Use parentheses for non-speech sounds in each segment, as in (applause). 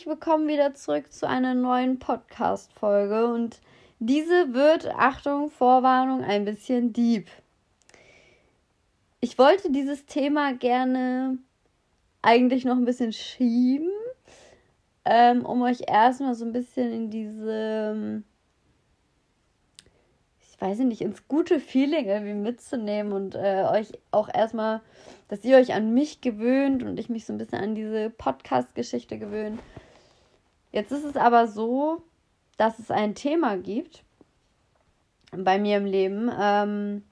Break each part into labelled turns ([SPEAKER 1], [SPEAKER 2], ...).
[SPEAKER 1] Herzlich willkommen wieder zurück zu einer neuen Podcast-Folge und diese wird, Achtung, Vorwarnung, ein bisschen deep. Ich wollte dieses Thema gerne eigentlich noch ein bisschen schieben, ähm, um euch erstmal so ein bisschen in diese weiß ich nicht, ins gute Feeling irgendwie mitzunehmen und äh, euch auch erstmal, dass ihr euch an mich gewöhnt und ich mich so ein bisschen an diese Podcast-Geschichte gewöhnt. Jetzt ist es aber so, dass es ein Thema gibt bei mir im Leben, ähm,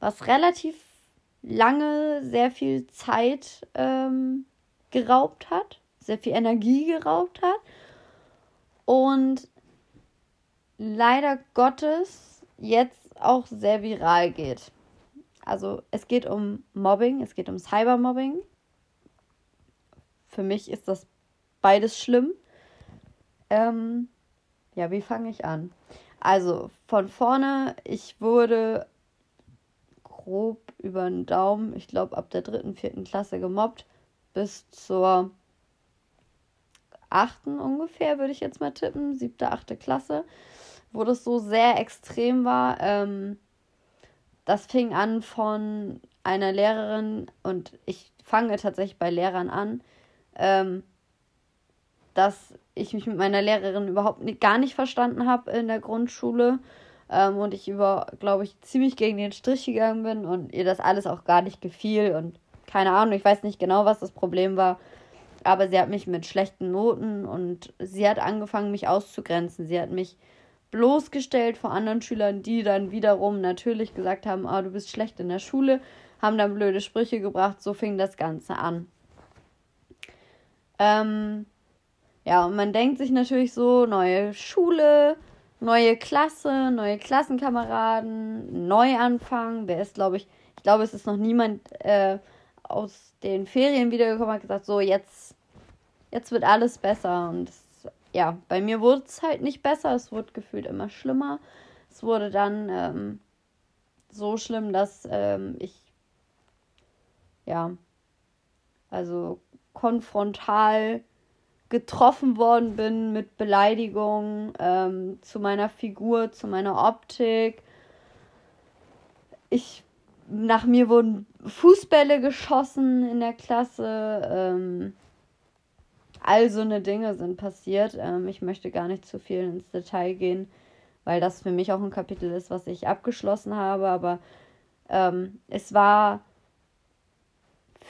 [SPEAKER 1] was relativ lange sehr viel Zeit ähm, geraubt hat, sehr viel Energie geraubt hat und leider Gottes jetzt auch sehr viral geht. Also es geht um Mobbing, es geht um Cybermobbing. Für mich ist das beides schlimm. Ähm, ja, wie fange ich an? Also von vorne, ich wurde grob über den Daumen, ich glaube ab der dritten, vierten Klasse gemobbt, bis zur achten ungefähr, würde ich jetzt mal tippen, siebte, achte Klasse wo das so sehr extrem war. Ähm, das fing an von einer Lehrerin und ich fange tatsächlich bei Lehrern an, ähm, dass ich mich mit meiner Lehrerin überhaupt nicht, gar nicht verstanden habe in der Grundschule ähm, und ich über, glaube ich, ziemlich gegen den Strich gegangen bin und ihr das alles auch gar nicht gefiel und keine Ahnung, ich weiß nicht genau, was das Problem war, aber sie hat mich mit schlechten Noten und sie hat angefangen, mich auszugrenzen. Sie hat mich bloßgestellt vor anderen Schülern, die dann wiederum natürlich gesagt haben, ah, du bist schlecht in der Schule, haben dann blöde Sprüche gebracht, so fing das Ganze an. Ähm, ja, und man denkt sich natürlich so, neue Schule, neue Klasse, neue Klassenkameraden, Neuanfang. Wer ist, glaube ich, ich glaube, es ist noch niemand äh, aus den Ferien wiedergekommen, hat gesagt, so, jetzt, jetzt wird alles besser. Und es ja, bei mir wurde es halt nicht besser. Es wurde gefühlt immer schlimmer. Es wurde dann ähm, so schlimm, dass ähm, ich, ja, also konfrontal getroffen worden bin mit Beleidigungen ähm, zu meiner Figur, zu meiner Optik. Ich, nach mir wurden Fußbälle geschossen in der Klasse. Ähm, all so eine Dinge sind passiert. Ähm, ich möchte gar nicht zu viel ins Detail gehen, weil das für mich auch ein Kapitel ist, was ich abgeschlossen habe. Aber ähm, es war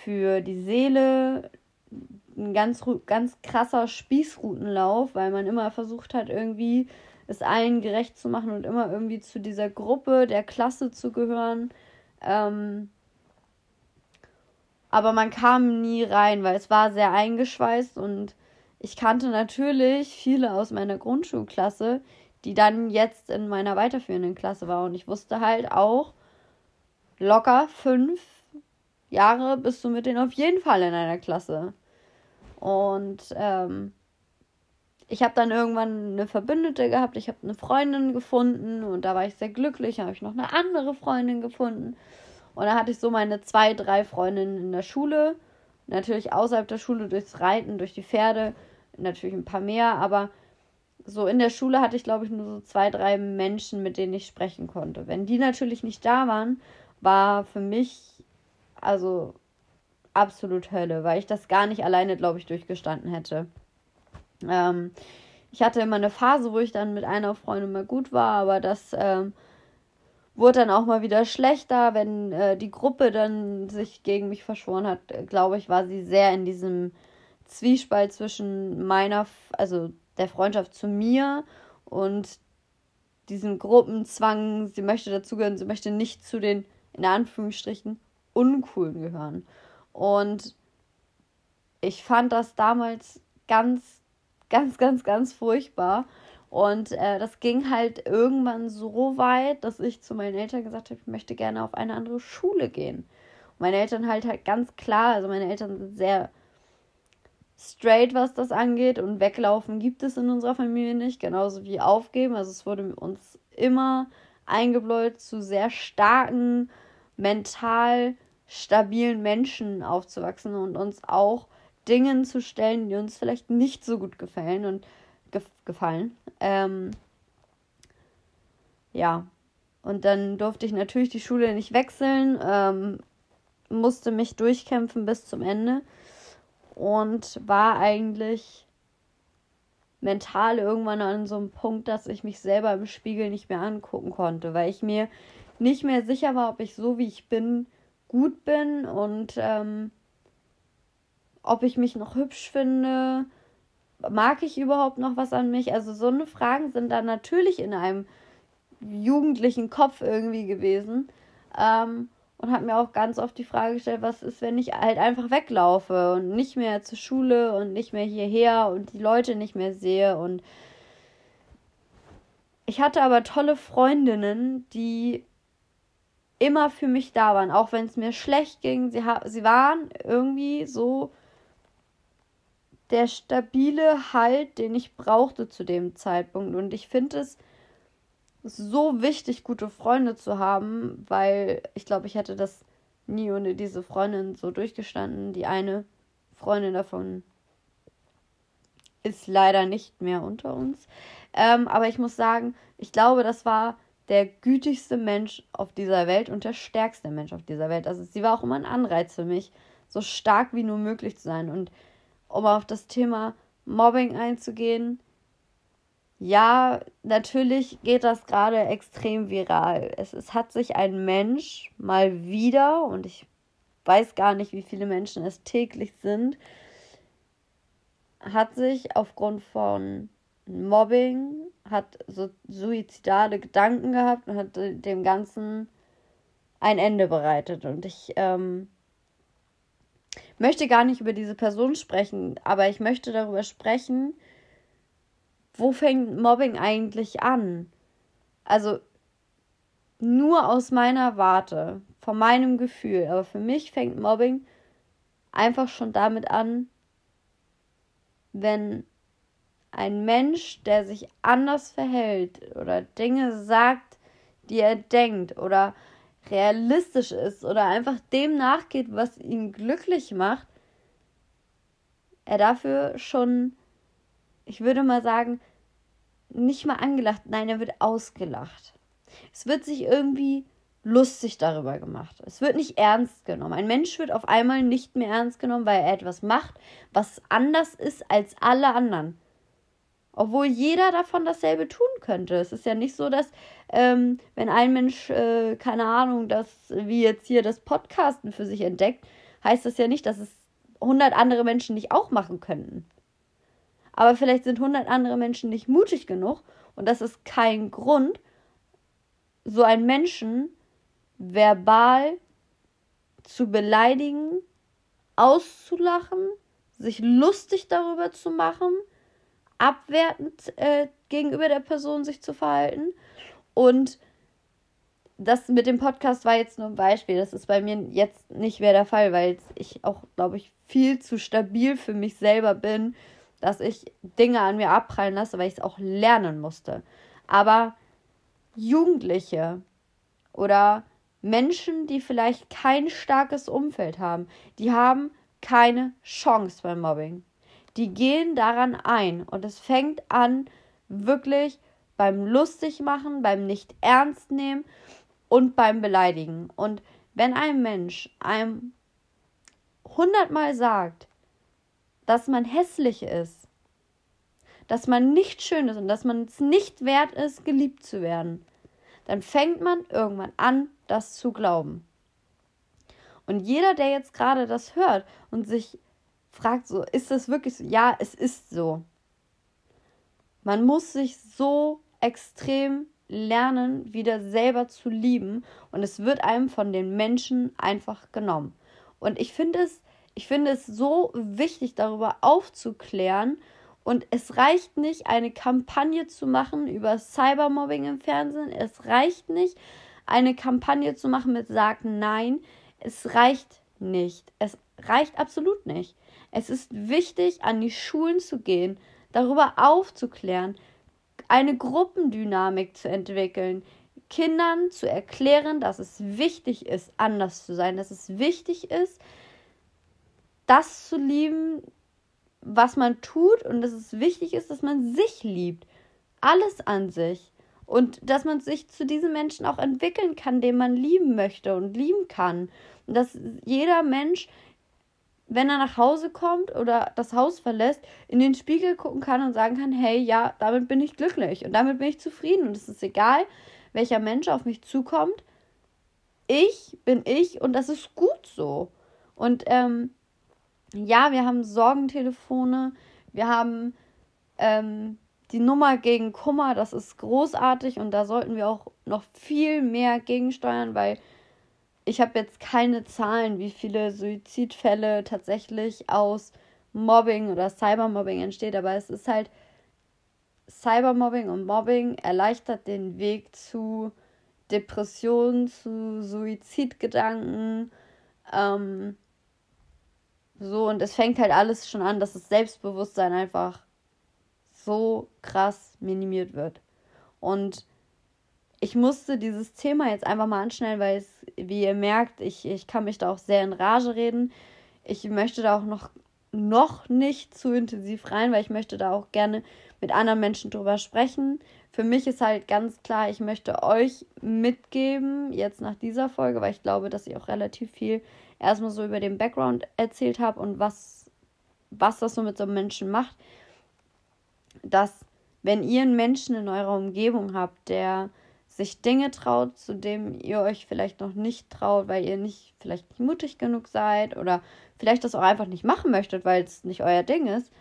[SPEAKER 1] für die Seele ein ganz, ganz krasser Spießrutenlauf, weil man immer versucht hat, irgendwie es allen gerecht zu machen und immer irgendwie zu dieser Gruppe der Klasse zu gehören. Ähm, aber man kam nie rein, weil es war sehr eingeschweißt und ich kannte natürlich viele aus meiner Grundschulklasse, die dann jetzt in meiner weiterführenden Klasse waren. Und ich wusste halt auch, locker fünf Jahre bist du mit denen auf jeden Fall in einer Klasse. Und ähm, ich habe dann irgendwann eine Verbündete gehabt, ich habe eine Freundin gefunden und da war ich sehr glücklich. Dann habe ich noch eine andere Freundin gefunden. Und dann hatte ich so meine zwei, drei Freundinnen in der Schule. Natürlich außerhalb der Schule durchs Reiten, durch die Pferde. Natürlich ein paar mehr, aber so in der Schule hatte ich, glaube ich, nur so zwei, drei Menschen, mit denen ich sprechen konnte. Wenn die natürlich nicht da waren, war für mich also absolut Hölle, weil ich das gar nicht alleine, glaube ich, durchgestanden hätte. Ähm, ich hatte immer eine Phase, wo ich dann mit einer Freundin mal gut war, aber das ähm, wurde dann auch mal wieder schlechter, wenn äh, die Gruppe dann sich gegen mich verschworen hat, glaube ich, war sie sehr in diesem Zwiespalt zwischen meiner, also der Freundschaft zu mir und diesem Gruppenzwang, sie möchte dazugehören, sie möchte nicht zu den, in Anführungsstrichen, Uncoolen gehören. Und ich fand das damals ganz, ganz, ganz, ganz furchtbar. Und äh, das ging halt irgendwann so weit, dass ich zu meinen Eltern gesagt habe, ich möchte gerne auf eine andere Schule gehen. Und meine Eltern halt halt ganz klar, also meine Eltern sind sehr straight, was das angeht. Und weglaufen gibt es in unserer Familie nicht, genauso wie aufgeben. Also es wurde uns immer eingebläut, zu sehr starken, mental stabilen Menschen aufzuwachsen und uns auch Dingen zu stellen, die uns vielleicht nicht so gut gefallen und gef gefallen. Ähm, ja, und dann durfte ich natürlich die Schule nicht wechseln, ähm, musste mich durchkämpfen bis zum Ende und war eigentlich mental irgendwann an so einem Punkt, dass ich mich selber im Spiegel nicht mehr angucken konnte, weil ich mir nicht mehr sicher war, ob ich so wie ich bin gut bin und ähm, ob ich mich noch hübsch finde, mag ich überhaupt noch was an mich? Also so eine Fragen sind dann natürlich in einem jugendlichen Kopf irgendwie gewesen. Ähm, und habe mir auch ganz oft die Frage gestellt, was ist, wenn ich halt einfach weglaufe und nicht mehr zur Schule und nicht mehr hierher und die Leute nicht mehr sehe. Und ich hatte aber tolle Freundinnen, die immer für mich da waren, auch wenn es mir schlecht ging. Sie, sie waren irgendwie so der stabile Halt, den ich brauchte zu dem Zeitpunkt. Und ich finde es so wichtig, gute Freunde zu haben, weil ich glaube, ich hätte das nie ohne diese Freundin so durchgestanden. Die eine Freundin davon ist leider nicht mehr unter uns. Ähm, aber ich muss sagen, ich glaube, das war der gütigste Mensch auf dieser Welt und der stärkste Mensch auf dieser Welt. Also sie war auch immer ein Anreiz für mich, so stark wie nur möglich zu sein. Und um auf das Thema Mobbing einzugehen, ja, natürlich geht das gerade extrem viral. Es, es hat sich ein Mensch mal wieder, und ich weiß gar nicht, wie viele Menschen es täglich sind, hat sich aufgrund von Mobbing, hat so suizidale Gedanken gehabt und hat dem Ganzen ein Ende bereitet. Und ich ähm, möchte gar nicht über diese Person sprechen, aber ich möchte darüber sprechen, wo fängt Mobbing eigentlich an? Also nur aus meiner Warte, von meinem Gefühl, aber für mich fängt Mobbing einfach schon damit an, wenn ein Mensch, der sich anders verhält oder Dinge sagt, die er denkt oder realistisch ist oder einfach dem nachgeht, was ihn glücklich macht, er dafür schon ich würde mal sagen, nicht mal angelacht, nein, er wird ausgelacht. Es wird sich irgendwie lustig darüber gemacht. Es wird nicht ernst genommen. Ein Mensch wird auf einmal nicht mehr ernst genommen, weil er etwas macht, was anders ist als alle anderen. Obwohl jeder davon dasselbe tun könnte. Es ist ja nicht so, dass, ähm, wenn ein Mensch, äh, keine Ahnung, das, wie jetzt hier das Podcasten für sich entdeckt, heißt das ja nicht, dass es 100 andere Menschen nicht auch machen könnten. Aber vielleicht sind 100 andere Menschen nicht mutig genug und das ist kein Grund, so einen Menschen verbal zu beleidigen, auszulachen, sich lustig darüber zu machen, abwertend äh, gegenüber der Person sich zu verhalten. Und das mit dem Podcast war jetzt nur ein Beispiel. Das ist bei mir jetzt nicht mehr der Fall, weil ich auch, glaube ich, viel zu stabil für mich selber bin, dass ich Dinge an mir abprallen lasse, weil ich es auch lernen musste. Aber Jugendliche oder Menschen, die vielleicht kein starkes Umfeld haben, die haben keine Chance beim Mobbing. Die gehen daran ein und es fängt an wirklich beim Lustigmachen, beim nicht ernst nehmen und beim Beleidigen. Und wenn ein Mensch einem hundertmal sagt, dass man hässlich ist, dass man nicht schön ist und dass man es nicht wert ist, geliebt zu werden, dann fängt man irgendwann an, das zu glauben. Und jeder, der jetzt gerade das hört und sich fragt, so, ist das wirklich so? Ja, es ist so. Man muss sich so extrem lernen, wieder selber zu lieben und es wird einem von den Menschen einfach genommen. Und ich finde es ich finde es so wichtig, darüber aufzuklären. Und es reicht nicht, eine Kampagne zu machen über Cybermobbing im Fernsehen. Es reicht nicht, eine Kampagne zu machen mit Sagen Nein. Es reicht nicht. Es reicht absolut nicht. Es ist wichtig, an die Schulen zu gehen, darüber aufzuklären, eine Gruppendynamik zu entwickeln, Kindern zu erklären, dass es wichtig ist, anders zu sein, dass es wichtig ist, das zu lieben, was man tut und dass es wichtig ist, dass man sich liebt. Alles an sich. Und dass man sich zu diesen Menschen auch entwickeln kann, den man lieben möchte und lieben kann. Und dass jeder Mensch, wenn er nach Hause kommt oder das Haus verlässt, in den Spiegel gucken kann und sagen kann, hey, ja, damit bin ich glücklich und damit bin ich zufrieden. Und es ist egal, welcher Mensch auf mich zukommt. Ich bin ich und das ist gut so. Und ähm, ja, wir haben Sorgentelefone, wir haben ähm, die Nummer gegen Kummer, das ist großartig und da sollten wir auch noch viel mehr gegensteuern, weil ich habe jetzt keine Zahlen, wie viele Suizidfälle tatsächlich aus Mobbing oder Cybermobbing entsteht, aber es ist halt Cybermobbing und Mobbing erleichtert den Weg zu Depressionen, zu Suizidgedanken. Ähm, so, und es fängt halt alles schon an, dass das Selbstbewusstsein einfach so krass minimiert wird. Und ich musste dieses Thema jetzt einfach mal anschnellen, weil es, wie ihr merkt, ich, ich kann mich da auch sehr in Rage reden. Ich möchte da auch noch, noch nicht zu intensiv rein, weil ich möchte da auch gerne mit anderen Menschen drüber sprechen. Für mich ist halt ganz klar, ich möchte euch mitgeben, jetzt nach dieser Folge, weil ich glaube, dass ich auch relativ viel erstmal so über den Background erzählt habe und was, was das so mit so einem Menschen macht dass wenn ihr einen Menschen in eurer Umgebung habt, der sich Dinge traut, zu denen ihr euch vielleicht noch nicht traut, weil ihr nicht vielleicht nicht mutig genug seid oder vielleicht das auch einfach nicht machen möchtet, weil es nicht euer Ding ist,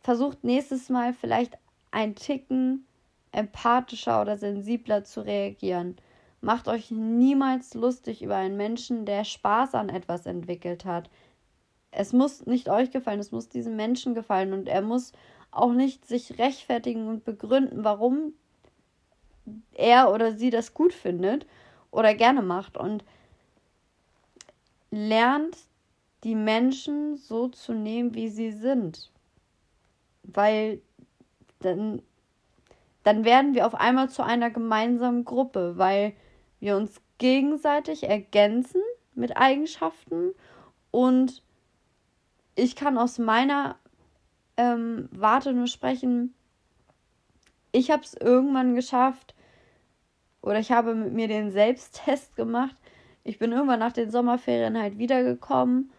[SPEAKER 1] versucht nächstes Mal vielleicht ein Ticken empathischer oder sensibler zu reagieren. Macht euch niemals lustig über einen Menschen, der Spaß an etwas entwickelt hat es muss nicht euch gefallen, es muss diesem Menschen gefallen und er muss auch nicht sich rechtfertigen und begründen, warum er oder sie das gut findet oder gerne macht und lernt die Menschen so zu nehmen, wie sie sind. Weil dann, dann werden wir auf einmal zu einer gemeinsamen Gruppe, weil wir uns gegenseitig ergänzen mit Eigenschaften und ich kann aus meiner ähm, Warte nur sprechen. Ich habe es irgendwann geschafft oder ich habe mit mir den Selbsttest gemacht. Ich bin irgendwann nach den Sommerferien halt wiedergekommen,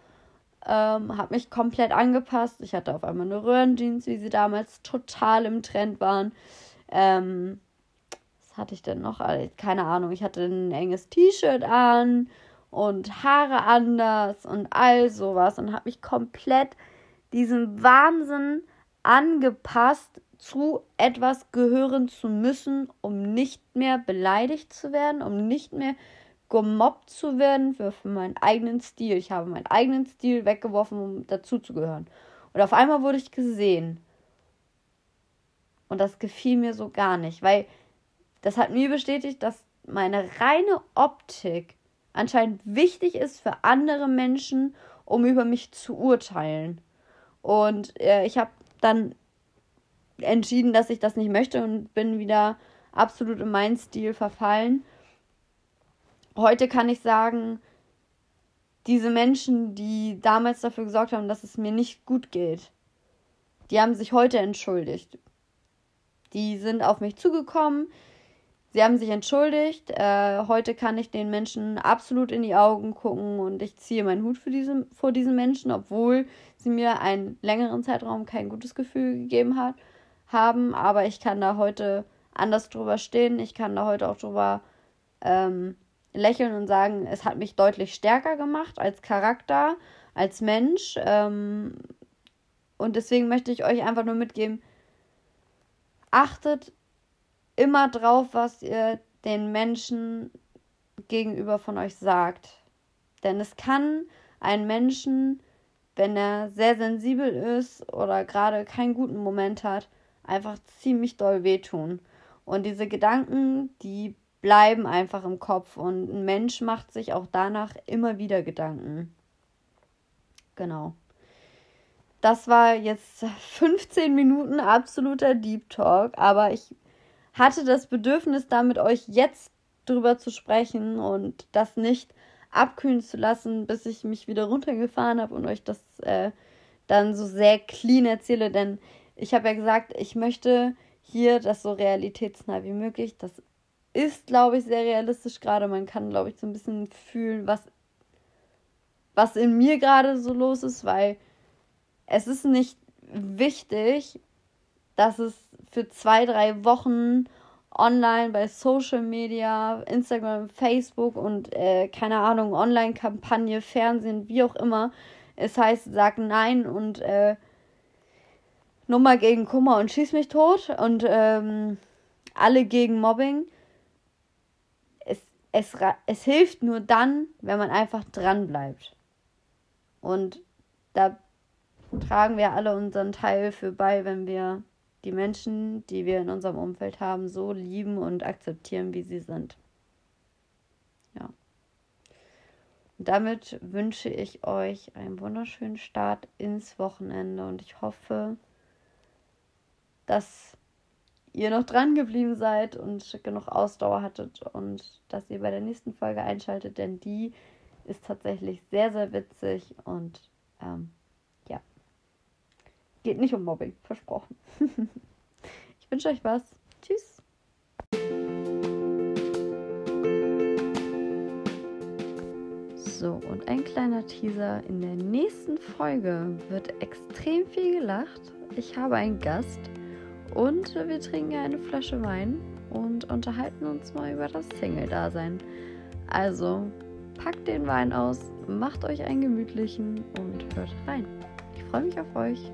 [SPEAKER 1] ähm, habe mich komplett angepasst. Ich hatte auf einmal eine Röhrenjeans, wie sie damals total im Trend waren. Ähm, was hatte ich denn noch? Keine Ahnung. Ich hatte ein enges T-Shirt an und Haare anders und all sowas und habe mich komplett diesem Wahnsinn angepasst, zu etwas gehören zu müssen, um nicht mehr beleidigt zu werden, um nicht mehr gemobbt zu werden für, für meinen eigenen Stil. Ich habe meinen eigenen Stil weggeworfen, um dazu zu gehören. Und auf einmal wurde ich gesehen. Und das gefiel mir so gar nicht, weil das hat mir bestätigt, dass meine reine Optik anscheinend wichtig ist für andere Menschen, um über mich zu urteilen. Und äh, ich habe dann entschieden, dass ich das nicht möchte und bin wieder absolut in meinen Stil verfallen. Heute kann ich sagen, diese Menschen, die damals dafür gesorgt haben, dass es mir nicht gut geht, die haben sich heute entschuldigt. Die sind auf mich zugekommen, Sie haben sich entschuldigt. Äh, heute kann ich den Menschen absolut in die Augen gucken und ich ziehe meinen Hut für diese, vor diesen Menschen, obwohl sie mir einen längeren Zeitraum kein gutes Gefühl gegeben hat, haben. Aber ich kann da heute anders drüber stehen. Ich kann da heute auch drüber ähm, lächeln und sagen, es hat mich deutlich stärker gemacht als Charakter, als Mensch. Ähm, und deswegen möchte ich euch einfach nur mitgeben, achtet immer drauf, was ihr den Menschen gegenüber von euch sagt. Denn es kann einen Menschen, wenn er sehr sensibel ist oder gerade keinen guten Moment hat, einfach ziemlich doll wehtun. Und diese Gedanken, die bleiben einfach im Kopf und ein Mensch macht sich auch danach immer wieder Gedanken. Genau. Das war jetzt 15 Minuten absoluter Deep Talk, aber ich hatte das Bedürfnis, da mit euch jetzt drüber zu sprechen und das nicht abkühlen zu lassen, bis ich mich wieder runtergefahren habe und euch das äh, dann so sehr clean erzähle. Denn ich habe ja gesagt, ich möchte hier das so realitätsnah wie möglich. Das ist, glaube ich, sehr realistisch gerade. Man kann, glaube ich, so ein bisschen fühlen, was, was in mir gerade so los ist, weil es ist nicht wichtig, dass es für zwei, drei Wochen online bei Social Media, Instagram, Facebook und äh, keine Ahnung, Online-Kampagne, Fernsehen, wie auch immer. Es heißt, sag nein und äh, Nummer gegen Kummer und schieß mich tot und ähm, alle gegen Mobbing. Es, es, es hilft nur dann, wenn man einfach dran bleibt. Und da tragen wir alle unseren Teil für bei, wenn wir die Menschen, die wir in unserem Umfeld haben, so lieben und akzeptieren, wie sie sind. Ja. Und damit wünsche ich euch einen wunderschönen Start ins Wochenende und ich hoffe, dass ihr noch dran geblieben seid und genug Ausdauer hattet und dass ihr bei der nächsten Folge einschaltet, denn die ist tatsächlich sehr, sehr witzig und ähm, geht nicht um Mobbing, versprochen. (laughs) ich wünsche euch was. Tschüss. So, und ein kleiner Teaser. In der nächsten Folge wird extrem viel gelacht. Ich habe einen Gast und wir trinken eine Flasche Wein und unterhalten uns mal über das Single-Dasein. Also packt den Wein aus, macht euch einen gemütlichen und hört rein. Ich freue mich auf euch.